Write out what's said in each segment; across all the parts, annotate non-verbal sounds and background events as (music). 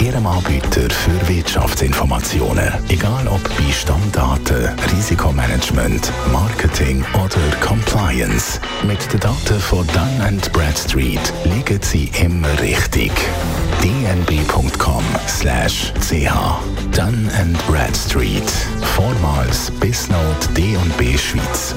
Ihrem Anbieter für Wirtschaftsinformationen. Egal ob bei Stammdaten, Risikomanagement, Marketing oder Compliance. Mit den Daten von Dun Bradstreet liegen Sie immer richtig. dnb.com/ch Dun Bradstreet. Vormals Bisnode D&B Schweiz.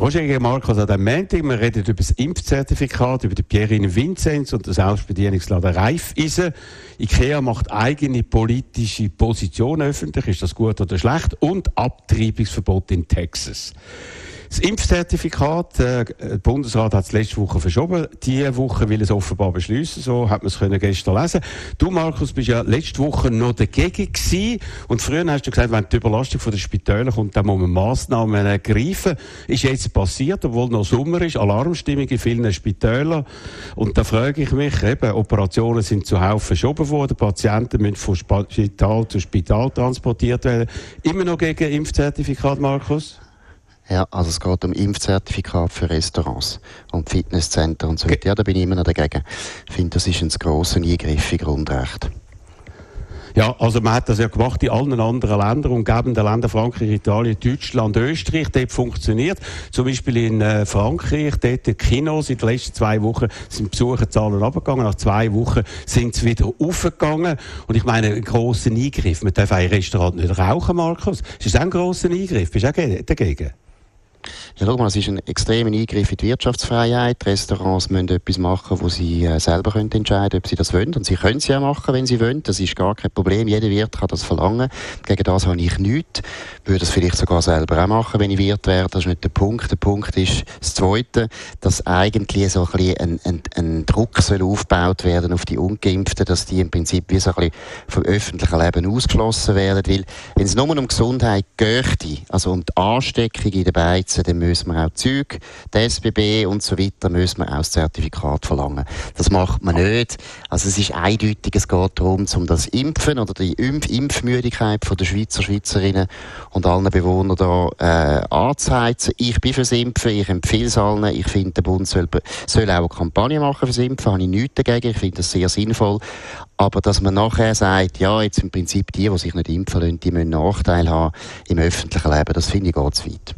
Roger Markus, an diesem Montag, wir reden über das Impfzertifikat, über die Pierine Vinzenz und das Selbstbedienungsladen Raiffeisen. IKEA macht eigene politische Position öffentlich, ist das gut oder schlecht? Und Abtreibungsverbot in Texas. Das Impfzertifikat, äh, der Bundesrat hat es letzte Woche verschoben. Diese Woche will es offenbar beschließen. So hat man es können gestern lesen. Du, Markus, bist ja letzte Woche noch dagegen gewesen. Und früher hast du gesagt, wenn die Überlastung von den Spitälern kommt, dann muss man Massnahmen ergreifen. Ist jetzt passiert, obwohl noch Sommer ist. Alarmstimmung in vielen Spitälern. Und da frage ich mich, eben, Operationen sind zuhauf verschoben worden. Patienten müssen von Spital zu Spital transportiert werden. Immer noch gegen Impfzertifikat, Markus? Ja, also es geht um Impfzertifikat für Restaurants und Fitnesscenter und so weiter. Ja, da bin ich immer noch dagegen. Ich finde, das ist ein grosser Eingriff in Grundrecht. Ja, also man hat das ja gemacht in allen anderen Ländern, umgebenden Ländern, Frankreich, Italien, Deutschland, Österreich, dort funktioniert. Zum Beispiel in äh, Frankreich, dort die Kinos, in den letzten zwei Wochen sind die Besucherzahlen abgegangen, nach zwei Wochen sind sie wieder aufgegangen. Und ich meine, ein grosser Eingriff, man darf ein Restaurant nicht rauchen, Markus. Ist das auch ein grosser Eingriff? Bist du auch dagegen? Ja, schau mal, es ist ein extremer Eingriff in die Wirtschaftsfreiheit. Die Restaurants müssen etwas machen, wo sie äh, selber können entscheiden ob sie das wollen. Und sie können es ja machen, wenn sie wollen. Das ist gar kein Problem. Jeder Wirt kann das verlangen. Gegen das habe ich nichts. Würde es vielleicht sogar selber auch machen, wenn ich Wirt wäre. Das ist nicht der Punkt. Der Punkt ist das Zweite, dass eigentlich so ein, bisschen ein, ein, ein Druck soll aufgebaut werden auf die Ungeimpften, dass die im Prinzip wie so ein bisschen vom öffentlichen Leben ausgeschlossen werden. Weil, wenn es nur um Gesundheit geht, also um die Ansteckung in den Beizen, dann müssen wir auch Züg, die SBB und so weiter, müssen wir auch das Zertifikat verlangen. Das macht man nicht. Also es ist eindeutig, es geht darum, um das Impfen oder die Impf Impfmüdigkeit der Schweizer, Schweizerinnen und allen Bewohnern da äh, anzuheizen. Ich bin fürs Impfen, ich empfehle es allen. Ich finde, der Bund soll, soll auch eine Kampagne machen fürs Impfen, habe ich nichts dagegen. Ich finde das sehr sinnvoll. Aber dass man nachher sagt, ja, jetzt im Prinzip die, die sich nicht impfen lassen, die müssen Nachteil haben im öffentlichen Leben, das finde ich zu weit.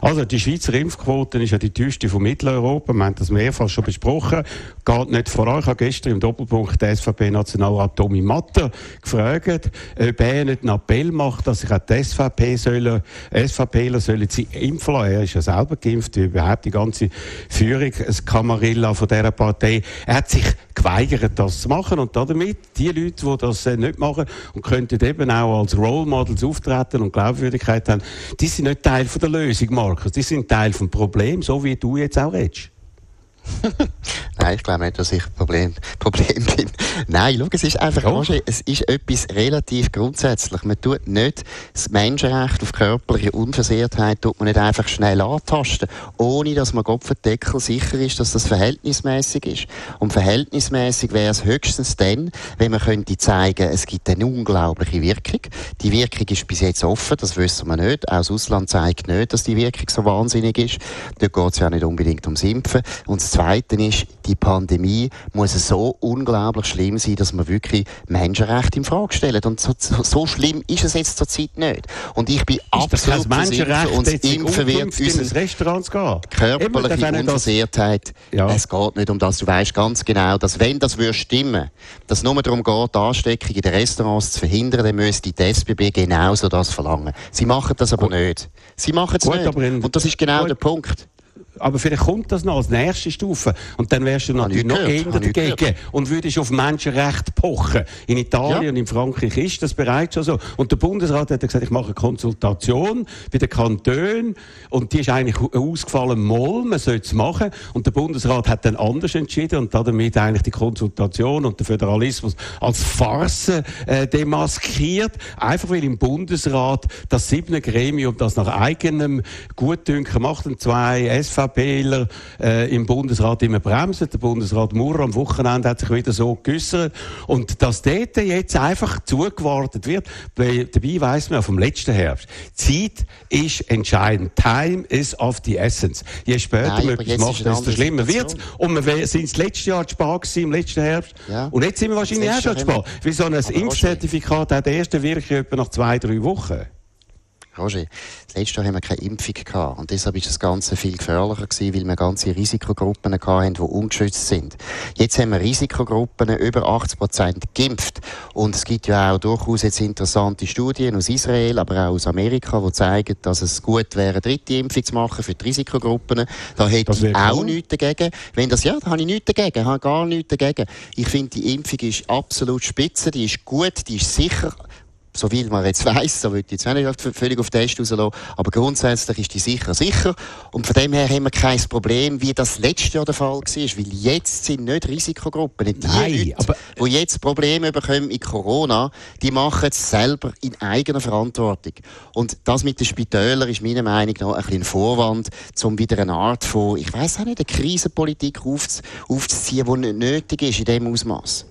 Also die Schweizer Impfquote ist ja die teuerste von Mitteleuropa. Wir haben das mehrfach schon besprochen. Geht nicht voran. Ich habe gestern im Doppelpunkt der SVP-Nationalrat Tommy Matter gefragt, ob er nicht einen Appell macht, dass sich auch die SVP sollen, SVPler sollen sie impfen lassen. Er ist ja selber geimpft, wie überhaupt die ganze Führung, das Kamarilla von dieser Partei. Er hat sich geweigert, das zu machen. Und damit, die Leute, die das äh, nicht machen und könnten eben auch als Role Models auftreten und Glaubwürdigkeit haben, die sind nicht Teil von der Lösung, Markus. Die sind Teil vom Problem, so wie du jetzt auch redest. (laughs) Nein, ich glaube nicht, dass ich Problem, (laughs) Problem bin. Nein, schau, es ist einfach, Roger, es ist etwas relativ grundsätzlich. Man tut nicht das Menschenrecht auf körperliche Unversehrtheit tut man nicht einfach schnell antasten, ohne dass man Kopfendeckel sicher ist, dass das verhältnismäßig ist. Und verhältnismäßig wäre es höchstens dann, wenn man könnte zeigen, es gibt eine unglaubliche Wirkung. Die Wirkung ist bis jetzt offen, das wissen wir nicht. Auch das Ausland zeigt nicht, dass die Wirkung so wahnsinnig ist. Dort geht es ja nicht unbedingt ums Impfen. Und das Zweite ist, die Pandemie muss so unglaublich schlimm sein, dass man wirklich Menschenrechte in Frage stellt. Und so, so, schlimm ist es jetzt zur Zeit nicht. Und ich bin ist absolut das Menschenrecht, uns impfen wird in Restaurant gehen. Körperliche Unversehrtheit. Ja. Es geht nicht um das. Du weißt ganz genau, dass wenn das würde stimmen, dass es nur darum geht, Ansteckung in den Restaurants zu verhindern, dann müsste die SBB genauso das verlangen. Sie machen das aber gut. nicht. Sie machen es nicht. Und das ist genau gut. der Punkt. Aber vielleicht kommt das noch als nächste Stufe. Und dann wärst du natürlich noch eher dagegen und würdest auf Menschenrecht pochen. In Italien ja. und in Frankreich ist das bereits schon so. Und der Bundesrat hat gesagt, ich mache eine Konsultation bei den Kantonen und die ist eigentlich ausgefallen, moll, man soll es machen. Und der Bundesrat hat dann anders entschieden und damit eigentlich die Konsultation und der Föderalismus als Farce äh, demaskiert. Einfach weil im Bundesrat das siebte Gremium das nach eigenem Gutdünken macht und zwei SVPler äh, im Bundesrat immer bremsen. Der Bundesrat Murr am Wochenende hat sich wieder so geäussert. Und dass dort jetzt einfach zugewartet wird, dabei weiss man vom letzten Herbst, Zeit ist entscheidend. Time is of the essence. Je später Nein, man etwas macht, desto schlimmer wird es. Und wir sind das letzte Jahr gewesen, im letzten Herbst. Ja. Und jetzt sind wir wahrscheinlich auch schon spät. Wie so ein Impfzertifikat hat der erste wirklich etwa nach zwei, drei Wochen. Roger, das letzte Jahr haben wir keine Impfung gehabt. Und deshalb ist das Ganze viel gefährlicher gewesen, weil wir ganze Risikogruppen hatten, die ungeschützt sind. Jetzt haben wir Risikogruppen, über 80 Prozent geimpft. Und es gibt ja auch durchaus jetzt interessante Studien aus Israel, aber auch aus Amerika, die zeigen, dass es gut wäre, eine dritte Impfung zu machen für die Risikogruppen. Da hätte ich auch cool. nichts dagegen. Wenn das, ja, da habe ich nichts dagegen, habe gar nichts dagegen. Ich finde, die Impfung ist absolut spitze, die ist gut, die ist sicher so viel man jetzt weiss, so würde ich jetzt nicht völlig auf den Test rauslassen, aber grundsätzlich ist die sicher sicher. Und von dem her haben wir kein Problem, wie das letztes Jahr der Fall war, weil jetzt sind nicht Risikogruppen, nicht die Nein, Leute, die jetzt Probleme bekommen in Corona, die machen es selber in eigener Verantwortung. Und das mit den Spitälern ist meiner Meinung nach ein bisschen Vorwand, um wieder eine Art von, ich weiß auch nicht, eine Krisenpolitik aufzuziehen, die nicht nötig ist in diesem Ausmaß.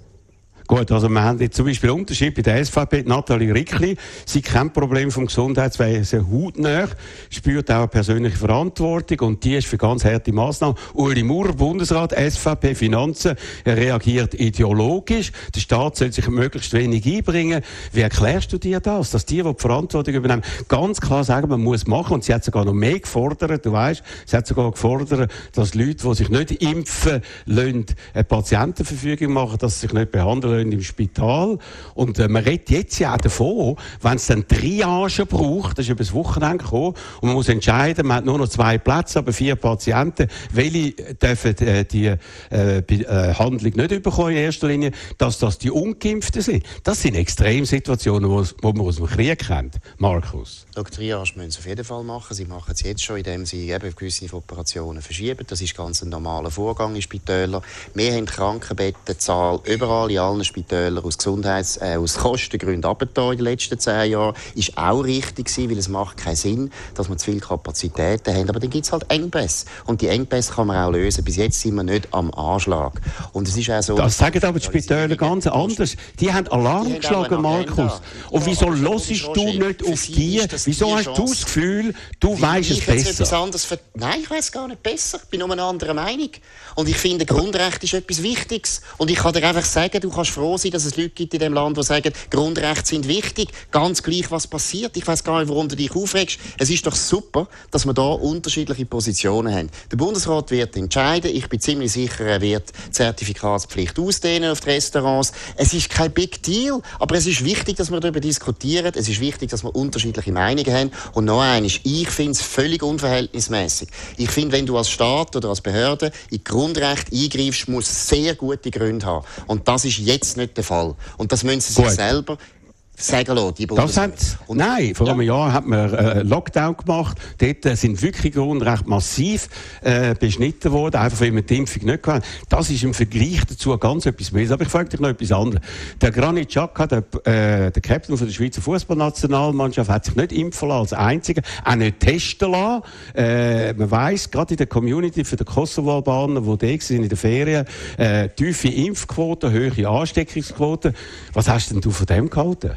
Gut, also wir haben jetzt zum Beispiel Unterschied bei der SVP, Nathalie Rickli, sie kennt Problem vom Gesundheitswesen hautnah, spürt auch eine persönliche Verantwortung und die ist für ganz harte Massnahmen. Uli Maurer, Bundesrat, SVP, Finanzen, er reagiert ideologisch, der Staat soll sich möglichst wenig einbringen. Wie erklärst du dir das, dass die, die die Verantwortung übernehmen, ganz klar sagen, man muss machen und sie hat sogar noch mehr gefordert, du weißt, sie hat sogar gefordert, dass Leute, die sich nicht impfen lassen, eine Patientenverfügung machen, dass sie sich nicht behandeln lassen im Spital. Und äh, man redet jetzt ja auch davon, wenn es dann Triage braucht, das ist über das Wochenende gekommen, und man muss entscheiden, man hat nur noch zwei Plätze, aber vier Patienten, welche dürfen äh, die äh, äh, Handlung nicht bekommen in erster Linie, dass das die Ungeimpften sind. Das sind Extremsituationen, die man aus dem Krieg kennt. Markus. Schau, Triage müssen sie auf jeden Fall machen. Sie machen es jetzt schon, indem sie eben gewisse Operationen verschieben. Das ist ganz ein normaler Vorgang in Spitälern. Wir haben Krankenbettenzahl überall in allen Spitäler aus, Gesundheits-, äh, aus Kostengründen abgetan in den letzten zehn Jahren. Ist auch richtig gewesen, weil es macht keinen Sinn, dass wir zu viele Kapazitäten haben. Aber dann gibt es halt Engpässe. Und die Engpässe kann man auch lösen. Bis jetzt sind wir nicht am Anschlag. Und es ist auch so... Das sagen aber die Spitäler ganz anders. Die haben Alarm die geschlagen, Markus. Und wieso ja, hörst du nicht auf die? Wieso hast du das Gefühl, du weißt es besser? Nein, ich weiß gar nicht besser. Ich bin nur eine andere Meinung. Und ich finde, Grundrecht ist etwas Wichtiges. Und ich kann dir einfach sagen, du kannst froh sein, dass es Leute gibt in dem Land, die sagen, Grundrechte sind wichtig, ganz gleich, was passiert. Ich weiß gar nicht, warum du dich aufregst. Es ist doch super, dass wir da unterschiedliche Positionen haben. Der Bundesrat wird entscheiden. Ich bin ziemlich sicher, er wird die Zertifikatspflicht ausdehnen auf die Restaurants. Es ist kein Big Deal, aber es ist wichtig, dass wir darüber diskutieren. Es ist wichtig, dass wir unterschiedliche Meinungen haben. Und noch eines, ich finde es völlig unverhältnismäßig. Ich finde, wenn du als Staat oder als Behörde in Grundrecht eingreifst, muss sehr gute Gründe haben. Und das ist jetzt jetzt nicht der Fall. Und das müssen sie sich selber sagen lassen, die das hat, Nein, vor einem Jahr hat man äh, Lockdown gemacht. Dort äh, sind wirklich Grundrechte massiv äh, beschnitten worden, einfach weil man die Impfung nicht kann. Das ist im Vergleich dazu ganz etwas mehr. Aber ich frage dich noch etwas anderes. Der Granit Xhaka, der, äh, der Captain von der Schweizer Fußballnationalmannschaft, hat sich nicht impfen lassen als Einziger, auch nicht testen lassen. Äh, man weiss, gerade in der Community für die Kosovo-Albaner, die da sind in den Ferien, äh, tiefe Impfquoten, hohe Ansteckungsquoten. Was hast denn du von dem gehalten?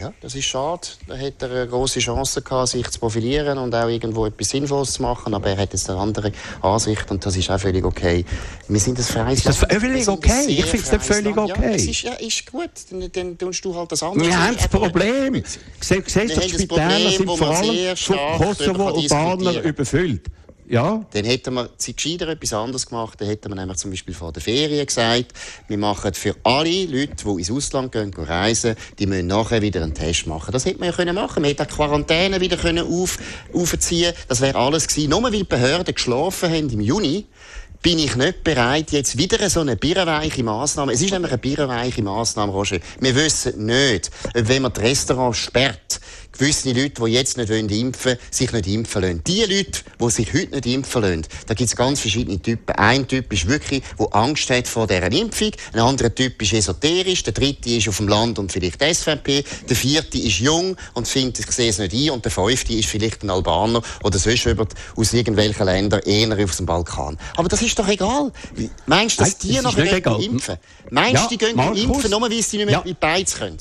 Ja, das ist schade. Da hätte er eine große Chance gehabt, sich zu profilieren und auch irgendwo etwas Sinnvolles zu machen. Aber er hat jetzt eine andere Ansicht und das ist auch völlig okay. Wir sind das freies Ist das völlig okay? Ich finde es völlig okay. Ja, es ist, ja, ist gut. Dann, dann tust du halt das andere. Wir haben das Problem. Siehst du, die Spitäler sind vor allem von Kosovo-Albaner überfüllt. Ja. Dann hätten wir sie gescheiter etwas anderes gemacht. Dann hätten wir nämlich zum Beispiel vor der Ferien gesagt, wir machen für alle Leute, die ins Ausland gehen, gehen reisen, die müssen nachher wieder einen Test machen. Das hätte man ja können machen. Man hätte die Quarantäne wieder können auf, aufziehen. Das wäre alles gewesen. Nur weil die Behörden geschlafen haben im Juni, bin ich nicht bereit, jetzt wieder so eine birrenweiche Massnahme. Es ist nämlich eine birrenweiche Massnahme, Roger. Wir wissen nicht, wenn man die Restaurants sperrt, gewisse Leute, die jetzt nicht impfen wollen, sich nicht impfen lassen. Die Leute, die sich heute nicht impfen lassen, da gibt es ganz verschiedene Typen. Ein Typ ist wirklich, der Angst hat vor dieser Impfung. Ein anderer Typ ist esoterisch. Der dritte ist auf dem Land und vielleicht SVP. Der vierte ist jung und findet, ich sehe es nicht ein. Und der fünfte ist vielleicht ein Albaner oder sonst jemand aus irgendwelchen Ländern, eher auf dem Balkan. Aber das ist doch egal. Meinst du, dass Nein, die nachher impfen? Meinst du, ja, die gehen Markus, impfen, nur weil sie nicht mehr ja. in die Beiz können?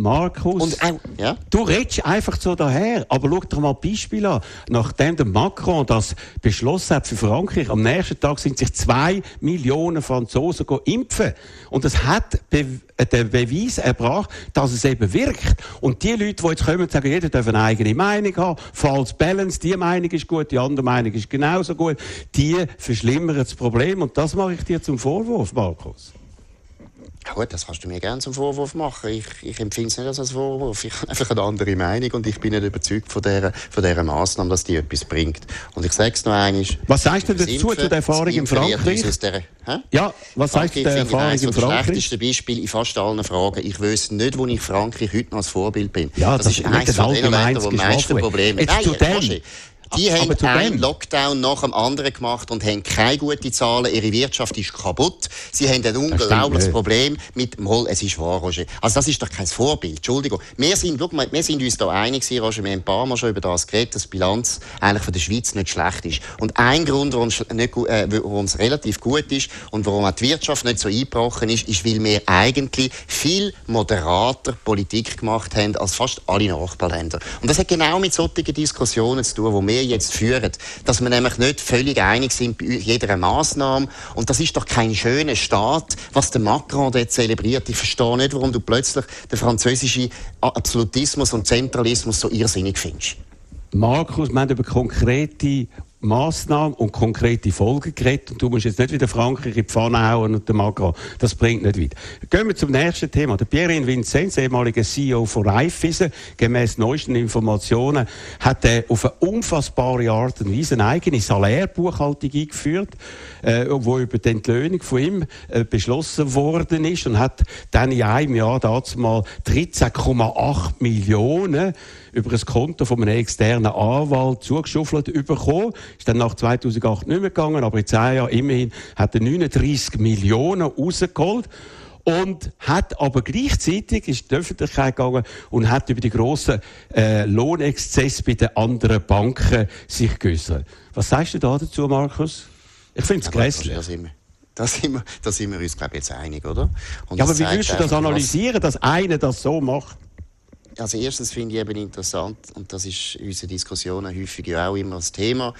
Markus, und, äh, ja? du redest einfach so daher, aber schau dir mal Beispiele an. Nachdem der Macron das beschlossen hat für Frankreich, am nächsten Tag sind sich zwei Millionen Franzosen impfen. Und das hat be äh, den Beweis erbracht, dass es eben wirkt. Und die Leute, die jetzt kommen und sagen, jeder darf eine eigene Meinung haben, false balance, die Meinung ist gut, die andere Meinung ist genauso gut, die verschlimmern das Problem. Und das mache ich dir zum Vorwurf, Markus. Gut, das kannst du mir gerne zum Vorwurf machen. Ich, ich empfinde es nicht als Vorwurf. Ich (laughs) habe einfach eine andere Meinung und ich bin nicht überzeugt von dieser, von dieser Massnahme, dass die etwas bringt. Und ich sage es noch einmal. Was sagst du dazu, Impfen, zu der Erfahrung in Frankreich? Der, ja, was sagst du der Erfahrung in Frankreich? Das schlechteste Beispiel in fast allen Fragen. Ich weiß nicht, wo ich Frankreich heute noch als Vorbild bin. Ja, das, das ist eines von den Ländern, die am meisten Probleme haben. Zu dem, die haben einen Lockdown nach dem anderen gemacht und haben keine guten Zahlen. Ihre Wirtschaft ist kaputt. Sie haben ein unglaubliches Problem mit Hol. Es ist wahr, Roger. Also das ist doch kein Vorbild. Entschuldigung. Wir sind, schau mal, wir sind uns da einig gewesen, Roger. Wir haben ein paar Mal schon über das geredet, dass die Bilanz eigentlich von der Schweiz nicht schlecht ist. Und ein Grund, warum es, nicht, äh, warum es relativ gut ist und warum auch die Wirtschaft nicht so eingebrochen ist, ist, weil wir eigentlich viel moderater Politik gemacht haben als fast alle Nachbarländer. Und das hat genau mit solchen Diskussionen zu tun, wo wir wir jetzt führen. Dass wir nämlich nicht völlig einig sind bei jeder Maßnahme. Und das ist doch kein schöner Staat, was der Macron dort zelebriert. Ich verstehe nicht, warum du plötzlich den französischen Absolutismus und Zentralismus so irrsinnig findest. Markus, wir haben über konkrete Massnahmen und konkrete Folgen geredet. Und du musst jetzt nicht wieder Frankreich in die Pfanne hauen und den Macron. Das bringt nicht weit. Gehen wir zum nächsten Thema. Der Pierre Vincenz, ehemaliger CEO von Raiffeisen, gemäß neuesten Informationen, hat er auf eine unfassbare Art und Weise eine eigene Salärbuchhaltung eingeführt, äh, wo über die Entlöhnung von ihm äh, beschlossen worden ist und hat dann in einem Jahr dazu mal 13,8 Millionen über ein Konto von einem externen Anwalt zugeschuffelt bekommen. Ist dann nach 2008 nicht mehr gegangen, aber in zehn Jahren immerhin hat er 39 Millionen rausgeholt und hat aber gleichzeitig ist in die Öffentlichkeit gegangen und hat über die grossen äh, Lohnexzesse bei den anderen Banken sich geäußert. Was sagst du da dazu, Markus? Ich finde es grässlich. Da sind, wir, da sind wir uns, glaube ich, jetzt einig, oder? Und ja, aber wie willst du das analysieren, dass einer das so macht? Also erstens finde ich eben interessant, und das ist in unseren Diskussionen häufig auch immer das Thema,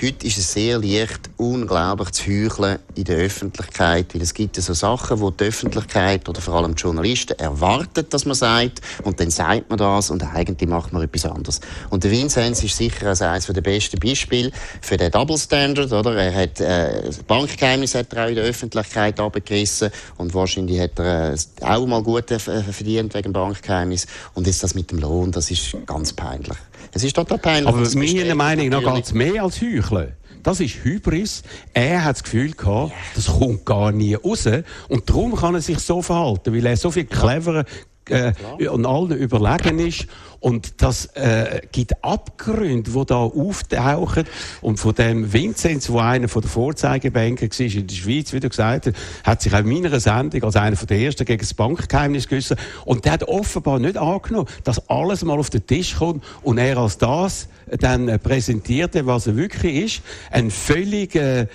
heute ist es sehr leicht, unglaublich zu heucheln in der Öffentlichkeit, weil es gibt so Sachen, wo die Öffentlichkeit oder vor allem die Journalisten erwarten, dass man sagt, und dann sagt man das und eigentlich macht man etwas anderes. Und der Vinzenz ist sicher als eines der besten Beispiele für den Double Standard, oder? Er hat äh, Bankgeheimnis hat er auch in der Öffentlichkeit abgerissen und wahrscheinlich hat er äh, auch mal gut äh, verdient wegen Bankgeheimnis und jetzt das mit dem Lohn, das ist ganz peinlich. Es ist total peinlich. Aber meiner Meinung nach geht es mehr als Heucheln. Das ist Hybris. Er hat das Gefühl gehabt, das kommt gar nie raus. Und darum kann er sich so verhalten, weil er so viel cleverer äh, und allen überlegen ist. Und das äh, gibt Abgründe, die da auftauchen. Und von dem Vinzenz, der einer der Vorzeigebanker war in der Schweiz, wie du gesagt hast, hat sich auch in meiner Sendung als einer der ersten gegen das Bankgeheimnis geäußert. Und der hat offenbar nicht angenommen, dass alles mal auf den Tisch kommt und er als das dann präsentierte, was er wirklich ist. Ein völlig äh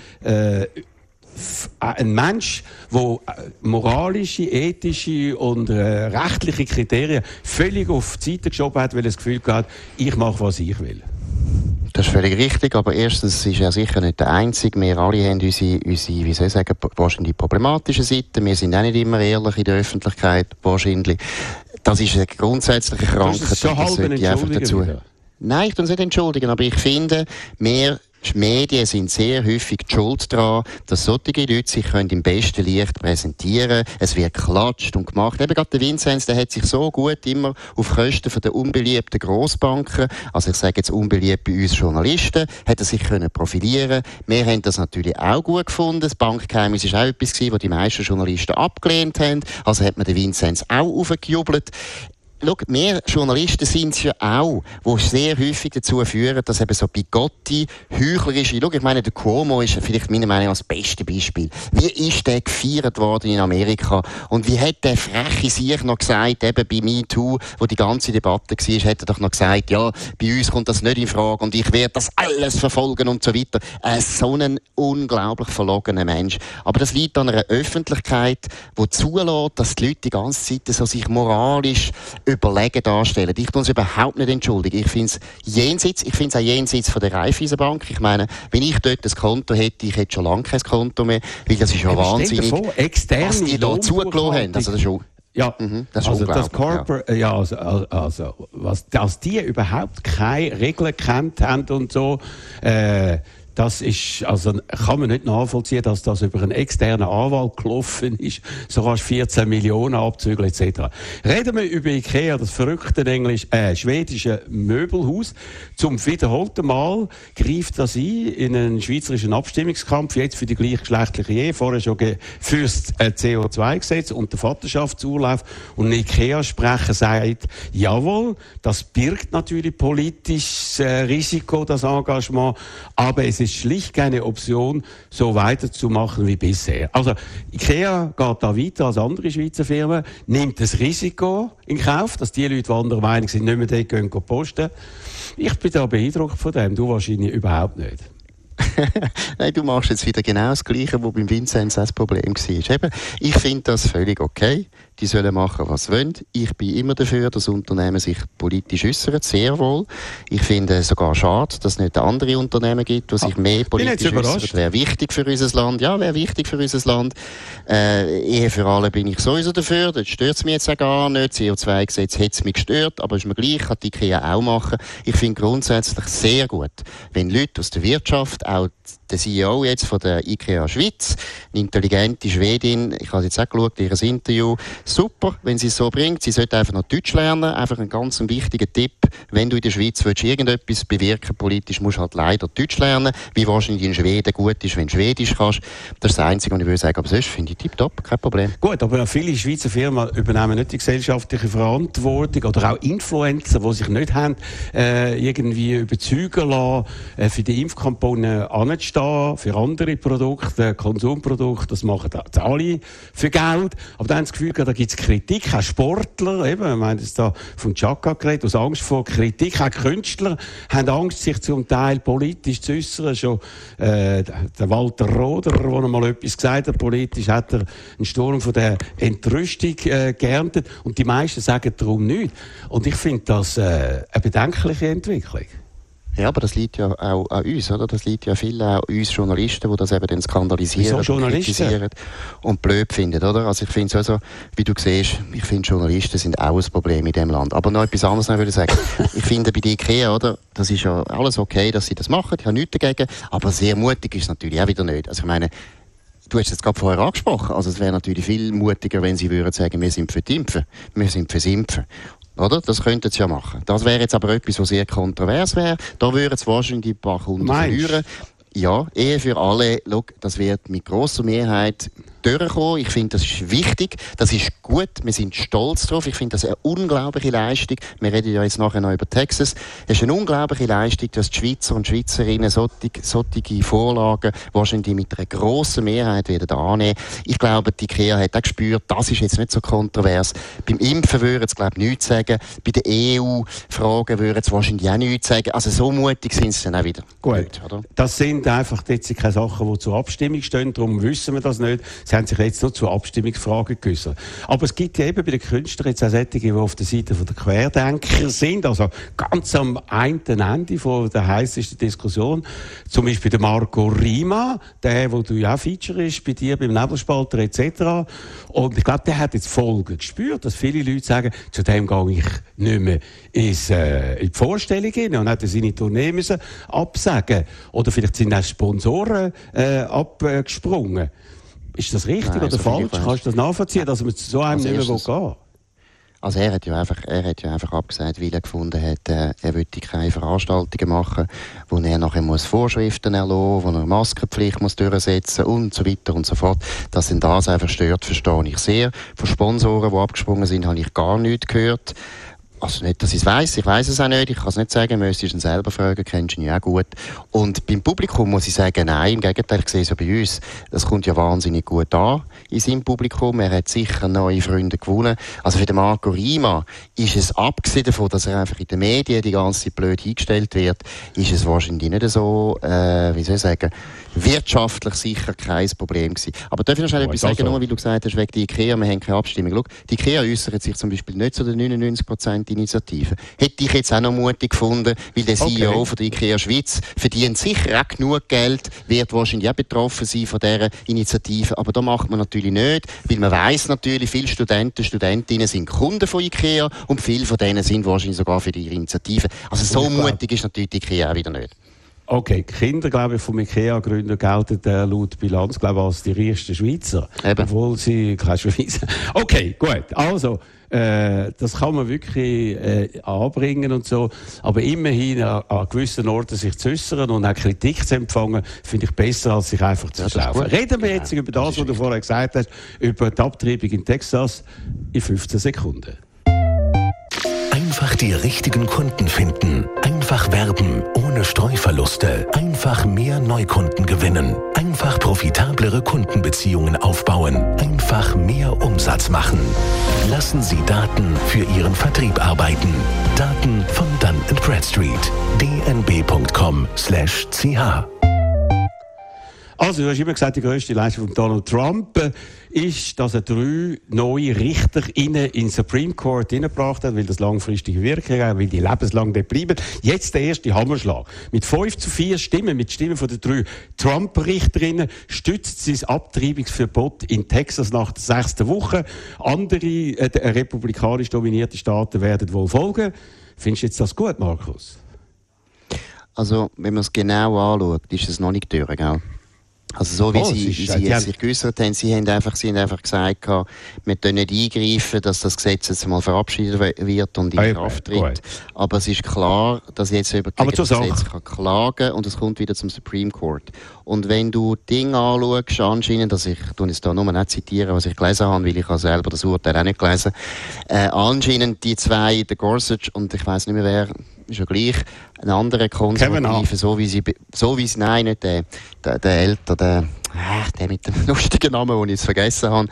ein Mensch, der äh, moralische, ethische und äh, rechtliche Kriterien völlig auf die Seite geschoben hat, weil er das Gefühl hat, ich mache, was ich will. Das ist völlig richtig, aber erstens ist er sicher nicht der Einzige. Wir alle haben unsere, unsere wie soll ich sagen, wahrscheinlich problematische Seiten. Wir sind auch nicht immer ehrlich in der Öffentlichkeit, wahrscheinlich. Das ist eine grundsätzliche Krankheit. Das ist schon halb dazu. Wieder. Nein, ich tue es nicht entschuldigen, aber ich finde, wir Die Medien sind sehr häufig die schuld daran, dass solche Leute sich im besten Licht präsentieren können. Es wird geklatscht und gemacht. Eben gerade der Vinzenz, der hat sich so gut immer auf Kosten der unbeliebten Grossbanken, also ich sage jetzt unbeliebt bei uns Journalisten, hat er sich können profilieren Wir haben das natürlich auch gut gefunden. Das Bankgeheimnis war auch etwas, gewesen, was die meisten Journalisten abgelehnt haben. Also hat man den Vinzenz auch aufgejubelt. Schau, wir Journalisten sind es ja auch, die sehr häufig dazu führen, dass eben so bigotti, heuchlerische, schau, ich meine, der Cuomo ist vielleicht meiner Meinung nach das beste Beispiel. Wie ist der gefeiert worden in Amerika? Und wie hat der freche sich noch gesagt, eben bei MeToo, wo die ganze Debatte war, hat er doch noch gesagt, ja, bei uns kommt das nicht in Frage und ich werde das alles verfolgen und so weiter. Äh, so ein unglaublich verlogener Mensch. Aber das liegt an einer Öffentlichkeit, die zulässt, dass die Leute die ganze Zeit so sich moralisch überlegen darstellen. Ich tue uns überhaupt nicht entschuldigen. Ich finde es jenseits, ich finde es auch jenseits von der Raiffeisenbank. Ich meine, wenn ich dort ein Konto hätte, ich hätte schon lange kein Konto mehr, weil das ist ja, ja wahnsinnig, davon, was die da zugelassen haben. Also das ist schon ja, mhm, das ist also das Corporate, ja. ja, also, also was, dass die überhaupt keine Regeln kennt haben und so, äh, das ist, also kann man nicht nachvollziehen, dass das über einen externen Anwalt gelaufen ist. So kannst 14 Millionen abzügeln etc. Reden wir über Ikea, das verrückte englisch, äh, schwedische Möbelhaus. Zum wiederholten Mal greift das ein in einen schweizerischen Abstimmungskampf, jetzt für die gleichgeschlechtliche Ehe, vorher schon fürs äh, CO2-Gesetz und den Vaterschaftsurlaub. Und Ikea-Sprecher sagt, jawohl, das birgt natürlich politisches äh, Risiko, das Engagement, aber es ist schlicht keine Option, so weiterzumachen wie bisher. Also IKEA geht da weiter als andere Schweizer Firmen, nimmt das Risiko in Kauf, dass die Leute, die anderer Meinung sind, nicht mehr dort gehen, gehen posten. Ich bin da beeindruckt von dem, du wahrscheinlich überhaupt nicht. (laughs) Nein, du machst jetzt wieder genau das Gleiche, was beim Vinzenz das Problem war. Eben, ich finde das völlig okay. Die sollen machen, was sie wollen. Ich bin immer dafür, dass Unternehmen sich politisch äußern, sehr wohl. Ich finde es sogar schade, dass es nicht andere Unternehmen gibt, die sich ah, mehr politisch äußern. Wäre wichtig für unser Land. Ja, wäre wichtig für unser Land. Äh, Ehe für alle bin ich sowieso dafür. Das stört es mich jetzt auch gar nicht. CO2-Gesetz hat es mich gestört, aber ist mir gleich, kann die IKEA auch machen. Ich finde grundsätzlich sehr gut, wenn Leute aus der Wirtschaft, auch der CEO jetzt von der IKEA Schweiz, eine intelligente Schwedin, ich habe jetzt auch geschaut, ihr Interview, super, wenn sie es so bringt. Sie sollte einfach noch Deutsch lernen, einfach ein ganz wichtiger Tipp. Wenn du in der Schweiz willst, irgendetwas bewirken politisch, musst du halt leider Deutsch lernen, wie wahrscheinlich in Schweden gut ist, wenn du Schwedisch kannst. Das ist das Einzige, was ich würde sagen. Aber sonst finde ich tipptopp, kein Problem. Gut, aber viele Schweizer Firmen übernehmen nicht die gesellschaftliche Verantwortung oder auch Influencer, die sich nicht haben, äh, irgendwie überzeugen lassen, äh, für die Impfkampagne anzustehen, für andere Produkte, Konsumprodukte, das machen alle für Geld. Aber dann das Gefühl, da gibt es Kritik, auch Sportler, eben, wir haben jetzt da von Chaka geredet, aus Angst vor Kritik, auch Künstler haben Angst, sich zum Teil politisch zu äußern. Schon äh, der Walter Roder, der mal etwas gesagt hat, politisch hat er einen Sturm von der Entrüstung äh, geerntet und die meisten sagen darum nichts. Und ich finde das äh, eine bedenkliche Entwicklung. Ja, aber das liegt ja auch an uns, oder? Das liegt ja viel an uns Journalisten, die das eben dann skandalisieren und kritisieren und blöd finden, oder? Also ich finde es also, wie du siehst, ich finde Journalisten sind auch ein Problem in diesem Land. Aber noch etwas anderes noch würde ich sagen. (laughs) ich finde bei der IKEA, oder? Das ist ja alles okay, dass sie das machen, ich habe nichts dagegen, aber sehr mutig ist es natürlich auch wieder nicht. Also ich meine, Du hast es gerade vorher angesprochen. Also es wäre natürlich viel mutiger, wenn sie würden sagen, wir sind für die Impfen, wir sind fürs Impfen. Oder? Das könnten sie ja machen. Das wäre jetzt aber etwas, was sehr kontrovers wäre. Da würden sie wahrscheinlich ein paar Kunden verlieren. Ja, Ehe für alle, schau, das wird mit grosser Mehrheit durchgekommen. Ich finde, das ist wichtig, das ist gut, wir sind stolz drauf. Ich finde das eine unglaubliche Leistung. Wir reden ja jetzt nachher noch über Texas. Es ist eine unglaubliche Leistung, dass die Schweizer und Schweizerinnen solche, solche Vorlagen wahrscheinlich mit einer grossen Mehrheit werden annehmen. Ich glaube, die IKEA hat auch gespürt, das ist jetzt nicht so kontrovers. Beim Impfen würden sie, glaube ich, nichts sagen. Bei den EU-Fragen würden sie wahrscheinlich auch nichts sagen. Also so mutig sind sie dann auch wieder. Gut, oder? Das sind sind einfach jetzt keine Sachen, die zur Abstimmung stehen, darum wissen wir das nicht. Sie haben sich jetzt nur zur Abstimmungsfrage geäußert. Aber es gibt ja eben bei den Künstlern jetzt auch solche, die auf der Seite der Querdenker sind, also ganz am einen Ende von der heißesten Diskussion. Zum Beispiel der Marco Rima, der, wo du ja Feature ist bei dir, beim Nebelspalter etc. Und ich glaube, der hat jetzt Folgen gespürt, dass viele Leute sagen, zu dem gehe ich nicht mehr ins, äh, in die Vorstellung hin und hat seine Tournee müssen absagen. Oder vielleicht sind auch Sponsoren äh, abgesprungen. Ist das richtig Nein, oder falsch? Kannst du das nachvollziehen, dass man zu so einem also nicht mehr gehen also er hat ja einfach, er hat ja einfach abgesagt, weil er gefunden hat, äh, er wollte keine Veranstaltungen machen, wo er nachher muss Vorschriften erlassen, wo er Maskenpflicht muss durchsetzen und so weiter und so fort. Dass ihn das einfach stört, verstehe ich sehr. Von Sponsoren, die abgesprungen sind, habe ich gar nichts gehört. Also nicht, dass ich es weiss, ich weiß es auch nicht, ich kann es nicht sagen, müsstest ihn selber fragen, kennst du ihn ja auch gut. Und beim Publikum muss ich sagen, nein, im Gegenteil, ich sehe es ja bei uns, das kommt ja wahnsinnig gut an in seinem Publikum, er hat sicher neue Freunde gewonnen. Also für den Marco Rima ist es, abgesehen davon, dass er einfach in den Medien die ganze Zeit blöd eingestellt wird, ist es wahrscheinlich nicht so, äh, wie soll ich sagen, wirtschaftlich sicher kein Problem gewesen. Aber darf ich noch schnell etwas sagen, also. nur weil du gesagt hast, wegen der IKEA, wir haben keine Abstimmung. Schau, die IKEA äußert sich zum Beispiel nicht zu den 99% Initiativen. Hätte ich jetzt auch noch mutig gefunden, weil der CEO okay. von der IKEA Schweiz verdient sicher auch genug Geld, wird wahrscheinlich auch betroffen sein von dieser Initiative. Aber da macht man natürlich nicht, weil man weiß natürlich, viele Studenten, Studentinnen sind Kunden von IKEA und viele von denen sind wahrscheinlich sogar für die Initiative. Also so mutig ist natürlich die IKEA auch wieder nicht. Okay, Kinder, glaube ich, vom IKEA-Gründer gelten äh, laut Bilanz, glaube ich, als die reichsten Schweizer. Eben. Obwohl sie keine Schweizer. (laughs) Okay, gut. Also, äh, das kann man wirklich äh, anbringen und so. Aber immerhin an, an gewissen Orten sich zu äußern und auch Kritik zu empfangen, finde ich besser, als sich einfach zu ja, Reden wir jetzt ja, über das, das was du vorher gesagt hast, über die Abtreibung in Texas in 15 Sekunden. Die richtigen Kunden finden. Einfach werben, ohne Streuverluste. Einfach mehr Neukunden gewinnen. Einfach profitablere Kundenbeziehungen aufbauen. Einfach mehr Umsatz machen. Lassen Sie Daten für Ihren Vertrieb arbeiten. Daten von Dun Bradstreet. dnb.com/ch also, du hast immer gesagt, die grösste Leistung von Donald Trump ist, dass er drei neue Richter in den Supreme Court hineingebracht hat, weil das langfristige Wirkung hat, weil die lebenslang dort bleiben. Jetzt der erste Hammerschlag. Mit fünf zu vier Stimmen, mit Stimmen von den drei Trump-Richterinnen, stützt das Abtreibungsverbot in Texas nach der sechsten Woche. Andere äh, republikanisch dominierte Staaten werden wohl folgen. Findest du jetzt das gut, Markus? Also, wenn man es genau anschaut, ist es noch nicht durch, gell? Also so wie oh, sie, sie jetzt sich geäußert haben, sie haben einfach, sie haben einfach gesagt, wir können nicht eingreifen, dass das Gesetz jetzt mal verabschiedet wird und in Kraft tritt. Aber es ist klar, dass jetzt über das Gesetz kann klagen und es kommt wieder zum Supreme Court. Und wenn du Dinge anschaust, anscheinend, dass ich, tu es da nur nicht zitieren, was ich gelesen habe, weil ich habe selber das Urteil auch nicht gelesen, äh, anscheinend die zwei, der Gorsuch und ich weiß nicht mehr wer, ist ja gleich, ein anderer Konservativer, so wie sie, so wie sie, nein, nicht der, der, der Älter, der, äh, der mit dem (laughs) lustigen Namen, den ich jetzt vergessen habe,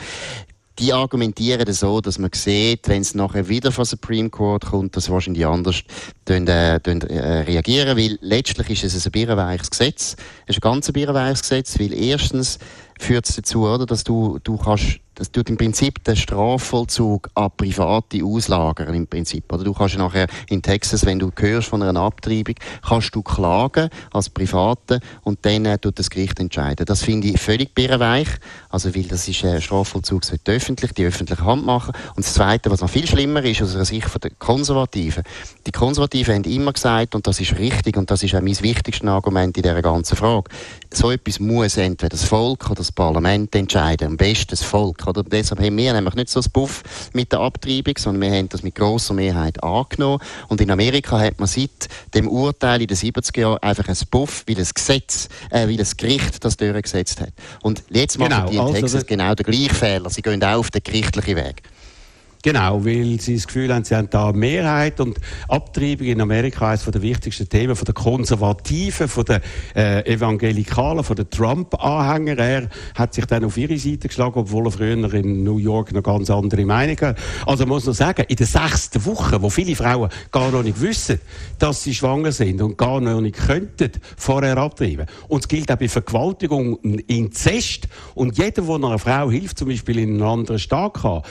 die argumentieren so, dass man sieht, wenn es nachher wieder von Supreme Court kommt, dass wahrscheinlich anders tun, äh, tun, äh, reagieren, weil letztlich ist es ein birrenweiches Gesetz. Es ist ein ganz birrenweiches Gesetz, weil erstens führt es dazu, oder, dass du, du kannst das tut im Prinzip den Strafvollzug an Private auslagern im Prinzip. Oder du kannst nachher in Texas, wenn du hörst von einer Abtreibung, kannst du klagen als Private und dann äh, tut das Gericht entscheiden. Das finde ich völlig birrenweich, also weil das ist ein Strafvollzug sollte öffentlich, die öffentliche Hand machen. Und das Zweite, was noch viel schlimmer ist aus der Sicht der Konservativen, die Konservativen haben immer gesagt, und das ist richtig und das ist auch mein wichtigstes Argument in dieser ganzen Frage, so etwas muss entweder das Volk oder das Parlament entscheiden, am besten das Volk. Oder? Deshalb haben wir nämlich nicht so das Buff mit der Abtreibung, sondern wir haben das mit grosser Mehrheit angenommen. Und in Amerika hat man seit dem Urteil in den 70er Jahren einfach ein Buff, weil das Gesetz, äh, weil das Gericht das durchgesetzt hat. Und jetzt machen genau, die in also Texas genau den gleichen Fehler. Sie gehen auch auf den gerichtlichen Weg. Genau, weil sie das Gefühl haben, sie haben da Mehrheit und Abtreibung in Amerika ist von der wichtigsten Themen von der Konservativen, von der äh, Evangelikalen, von den Trump-Anhängern. Er hat sich dann auf ihre Seite geschlagen, obwohl er früher in New York noch ganz andere Meinungen. Also man muss noch sagen, in der sechsten Woche, wo viele Frauen gar noch nicht wissen, dass sie schwanger sind und gar noch nicht könnten vorher abtreiben. Und es gilt auch bei Vergewaltigung und Inzest. Und jeder, der einer Frau hilft, zum Beispiel in einen anderen Staat kann,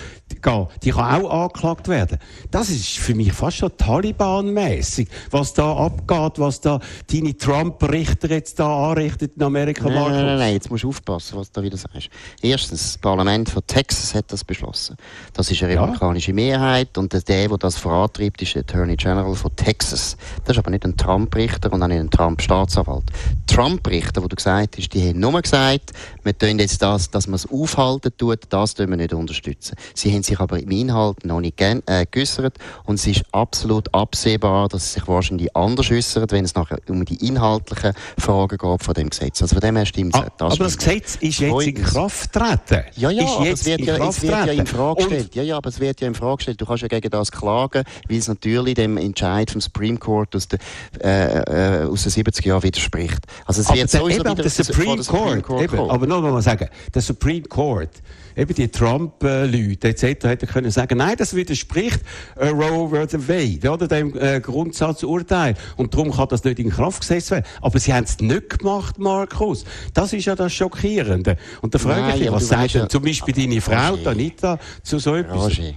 die kann auch angeklagt werden. Das ist für mich fast schon Taliban-mäßig, was da abgeht, was da deine Trump-Richter jetzt da anrichtet in Amerika. Nein, nein, nein, nein, jetzt musst du aufpassen, was du da wieder sagst. Erstens, das Parlament von Texas hat das beschlossen. Das ist eine republikanische ja. Mehrheit und der, der das vorantreibt, ist der Attorney General von Texas. Das ist aber nicht ein Trump-Richter und auch nicht ein Trump-Staatsanwalt. Trump-Richter, wo du gesagt hast, die haben nur gesagt, wir tun jetzt das, dass man es aufhalten tut, das tun wir nicht unterstützen. Sie haben sich aber im Inhalt noch nicht äh, geäußert und es ist absolut absehbar, dass sie sich wahrscheinlich anders äußern, wenn es nachher um die inhaltlichen Fragen geht von dem Gesetz. Also von dem her stimmt ah, das. Aber das Gesetz ist jetzt in Kraft treten. Ja, ja, aber es wird, ja, es wird ja in Frage gestellt. Ja, ja, aber es wird ja in Frage gestellt. Du kannst ja gegen das klagen, weil es natürlich dem Entscheid vom Supreme Court aus, der, äh, äh, aus den 70er Jahren widerspricht. Also es wird sowieso wieder der Supreme, Supreme Court, eben, aber noch mal sagen, der Supreme Court eben die Trump-Leute etc. hätten können sagen, nein, das widerspricht äh, Roe vs. Wade, oder dem äh, Grundsatzurteil. Und darum kann das nicht in Kraft gesetzt werden. Aber sie haben es nicht gemacht, Markus. Das ist ja das Schockierende. Und da frage ich mich, was sagt denn zum Beispiel deine Frau, Roger. Anita, zu so etwas? Roger.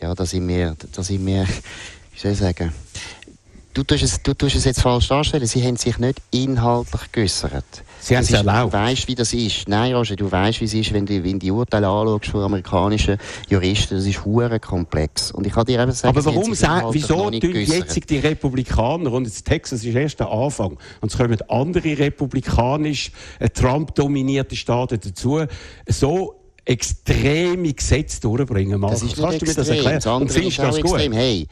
Ja, da sind wir, da sind wir, wie soll ich sagen, du tust, es, du tust es jetzt falsch darstellen. Sie haben sich nicht inhaltlich geäußert. Sie haben es erlaubt. Du weißt, wie das ist. Nein, Roger, du weißt, wie es ist, wenn du, wenn die Urteile anschaust von amerikanischen Juristen. Das ist hure komplex. Und ich kann dir eben sagen, Aber warum sagen, wieso tun jetzt die Republikaner, und jetzt Texas ist erst der Anfang, und es kommen andere republikanisch, äh, Trump-dominierte Staaten dazu, so extreme Gesetze durchbringen. Das ist nicht Kannst extrem. du mir das erklären? Das und findest du das gut? Hey,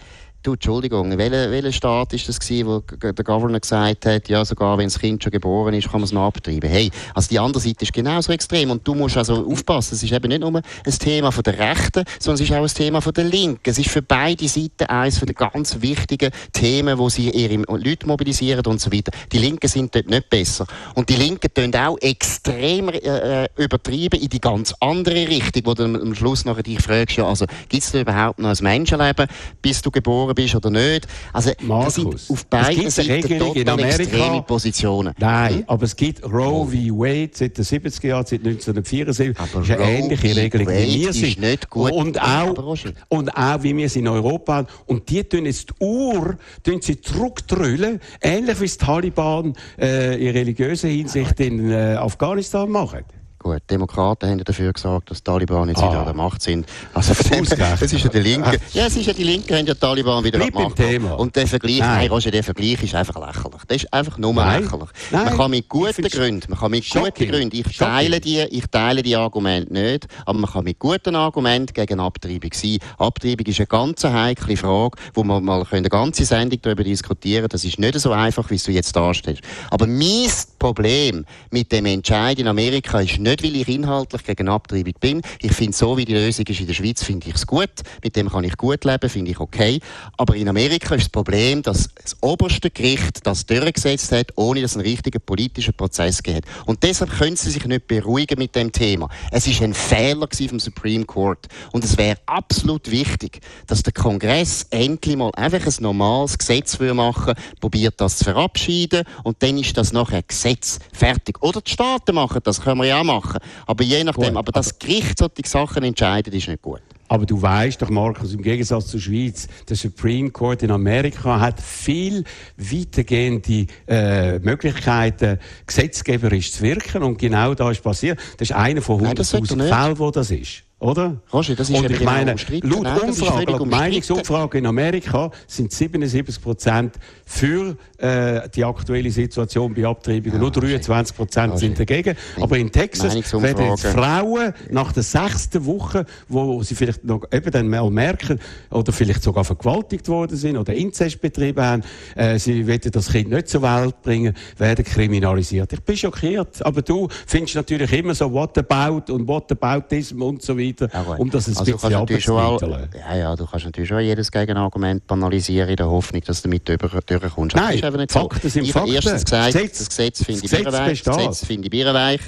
Du, Entschuldigung, welcher, welcher Staat ist das gewesen, wo der Governor gesagt hat, ja, sogar wenn das Kind schon geboren ist, kann man es noch abtreiben? Hey, also die andere Seite ist genauso extrem und du musst also aufpassen, es ist eben nicht nur ein Thema von der Rechten, sondern es ist auch ein Thema von der Linken. Es ist für beide Seiten eines der ganz wichtigen Themen, wo sie ihre Leute mobilisieren und so weiter. Die Linken sind dort nicht besser. Und die Linken tun auch extrem äh, äh, übertrieben in die ganz andere Richtung, wo du am Schluss nachher dich fragst, ja, also gibt es überhaupt noch ein Menschenleben, bis du geboren bist oder nicht. Also, Markus, das sind auf beiden Seiten total extreme Positionen. Nein, hm? aber es gibt Roe v. Wade seit den 70er Jahren, seit 1974. Aber ist eine Roe ähnliche Regelung, Wade wie wir sind. Nicht gut und, auch, und auch, wie wir es in Europa haben. Und die tun jetzt die Uhr tun sie zurückdrüllen, ähnlich wie die Taliban äh, in religiöser Hinsicht in äh, Afghanistan machen. Gut, die Demokraten haben dafür gesagt, dass die Taliban jetzt ah. wieder an der Macht sind. Also es ist ja die Linke. Ja, es ist ja die Linke, haben ja die Taliban wieder Bleib an der Macht. Thema. Und der Vergleich, nein. nein, Roger, der Vergleich ist einfach lächerlich. Das ist einfach nur nein. lächerlich. Nein. Man kann mit guten Gründen, man kann mit guten Gründen, ich teile, die, ich teile die Argumente nicht, aber man kann mit guten Argumenten gegen Abtreibung sein. Abtreibung ist eine ganz heikle Frage, wo man mal eine ganze Sendung darüber diskutieren. Das ist nicht so einfach, wie du jetzt darstellst. Aber mein Problem mit dem Entscheid in Amerika ist nicht, weil ich inhaltlich gegen Abtreibung bin. Ich finde, so wie die Lösung ist in der Schweiz, finde ich es gut. Mit dem kann ich gut leben, finde ich okay. Aber in Amerika ist das Problem, dass das oberste Gericht das durchgesetzt hat, ohne dass es einen richtigen politischen Prozess gegeben. Und deshalb können sie sich nicht beruhigen mit dem Thema. Es ist ein Fehler vom Supreme Court. Und es wäre absolut wichtig, dass der Kongress endlich mal einfach ein normales Gesetz machen probiert das zu verabschieden und dann ist das nachher Gesetz fertig. Oder die Staaten machen das, können wir ja auch machen. Aber je nachdem, gut, aber das Gericht solche Sachen entscheidet, ist nicht gut. Aber du weißt doch, Markus, im Gegensatz zur Schweiz, der Supreme Court in Amerika hat viel weitergehende äh, Möglichkeiten, gesetzgeberisch zu wirken. Und genau da ist passiert. Das ist einer von 100.000 Fällen, wo das ist. Oder? Roger, das ist und ich meine, laut Nein, Umfrage, laut Meinungsumfrage in Amerika sind 77 Prozent für äh, die aktuelle Situation bei Abtreibungen, ja, nur 23 Prozent sind dagegen. Aber in Texas werden jetzt Frauen nach der sechsten Woche, wo sie vielleicht noch eben dann mal merken oder vielleicht sogar vergewaltigt worden sind oder Inzest betrieben haben, äh, sie wollen das Kind nicht zur Welt bringen, werden kriminalisiert. Ich bin schockiert. Aber du findest natürlich immer so What about und What aboutism und so weiter weiter, Ja, um das ein Also du bisschen kannst natürlich schon auch, abzumitteln. ja, ja, du kannst natürlich schon jedes Gegenargument banalisieren in der Hoffnung, dass du damit über, durchkommst. Nein, das ist einfach nicht Fakten so. sind ich Fakten. erstens gesagt, Gesetz- das Gesetz finde ich birrenweich. Das. Gesetz finde ich birrenweich.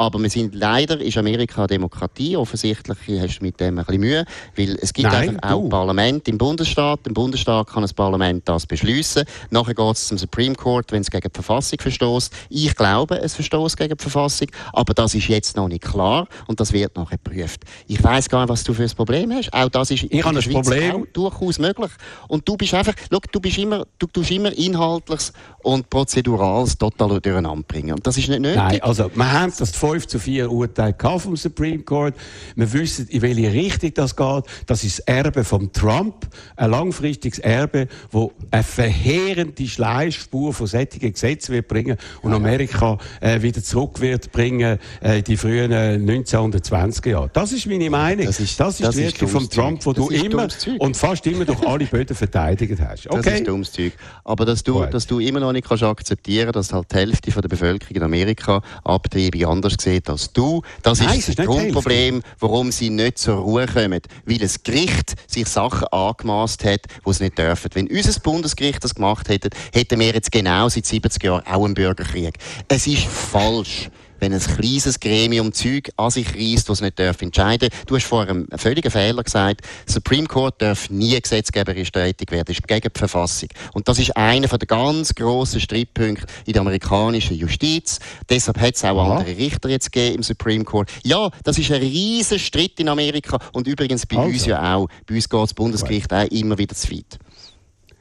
Aber wir sind, leider ist Amerika eine Demokratie. Offensichtlich hast du mit dem ein bisschen Mühe. Weil es gibt Nein, einfach auch du. Parlament im Bundesstaat. Im Bundesstaat kann ein Parlament das beschließen. Nachher geht es zum Supreme Court, wenn es gegen die Verfassung verstößt. Ich glaube, es verstößt gegen die Verfassung. Aber das ist jetzt noch nicht klar. Und das wird nachher geprüft. Ich weiß gar nicht, was du für ein Problem hast. Auch das ist in habe der Schweiz Problem. auch durchaus möglich. Und du bist einfach, schau, du bist immer, du tust immer Inhaltliches und Prozedurales total durcheinander bringen. Und das ist nicht nötig. Nein, also wir haben das 5 zu 4 Urteil gehabt vom Supreme Court. Wir wissen, in welche Richtung das geht. Das ist das Erbe von Trump, ein langfristiges Erbe, wo eine verheerende Schleichspur von solchen Gesetzen wird bringen und Amerika äh, wieder zurück wird bringen äh, in die frühen äh, 1920er Jahre. Das ist meine Meinung. Das ist- das ist das Wirkung von Trump, wo du Das immer und fast immer durch alle Böden verteidigt hast. Das Okay? ist dummes Zeug. Aber dass du, Gut. dass du immer noch nicht kannst akzeptieren dass halt die Hälfte von der Bevölkerung in Amerika Abtreibung anders sieht als du, das Nein, ist das Grundproblem, warum sie nicht zur Ruhe kommen. Weil das Gericht sich Sachen angemaßt hat, die sie nicht dürfen. Wenn unser Bundesgericht das gemacht hätte, hätten wir jetzt genau seit 70 Jahren auch einen Bürgerkrieg. Es ist falsch. Wenn ein kleines Gremium Zeug an sich reißt, das nicht darf entscheiden Du hast vorher einen völligen Fehler gesagt. Supreme Court darf nie gesetzgeberisch tätig werden. Das ist gegen die Verfassung. Und das ist einer der ganz grossen Streitpunkte in der amerikanischen Justiz. Deshalb hat es auch Aha. andere Richter jetzt gegeben im Supreme Court. Ja, das ist ein riesen Streit in Amerika. Und übrigens bei Also. uns ja auch. Bei uns geht das Bundesgericht auch immer wieder zu weit.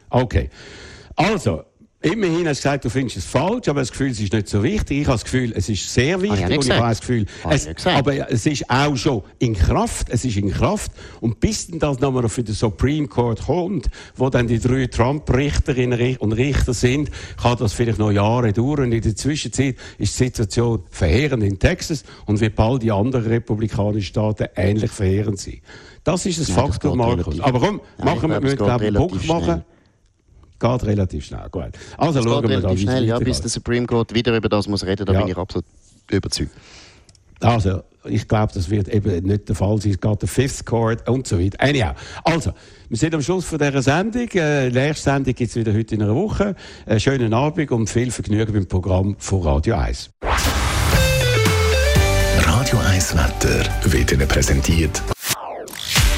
Okay. Also, immerhin hast du gesagt, du findest es falsch, aber das Gefühl, es ist nicht so wichtig. Ich habe das Gefühl, es ist sehr wichtig. Ich und ich habe das Gefühl, es, aber es ist auch schon in Kraft. Es ist in Kraft. Und bis dann das nochmal für den Supreme Court kommt, wo dann die drei Trump-Richterinnen und Richter sind, kann das vielleicht noch Jahre dauern. Und in der Zwischenzeit ist die Situation verheerend in Texas und wird bald die anderen republikanischen Staaten ähnlich verheerend sein. Das ist das Faktum, geht Markus. Aber komm, machen wir, es müssen einen Punkt schnell. Geht relativ schnell, gut. Also Es schauen geht wir da, relativ schnell, ja, bis der Supreme Court wieder über das muss reden, da Ja. bin ich absolut überzeugt. Also, ich glaube, das wird eben nicht der Fall sein. Es geht der Fifth Court und so weiter. Anyhow. Also, wir sind am Schluss von dieser Sendung. Äh, die nächste Sendung gibt es wieder heute in einer Woche. Einen schönen Abend und viel Vergnügen beim Programm von Radio 1. Radio 1 Wetter wird Ihnen präsentiert.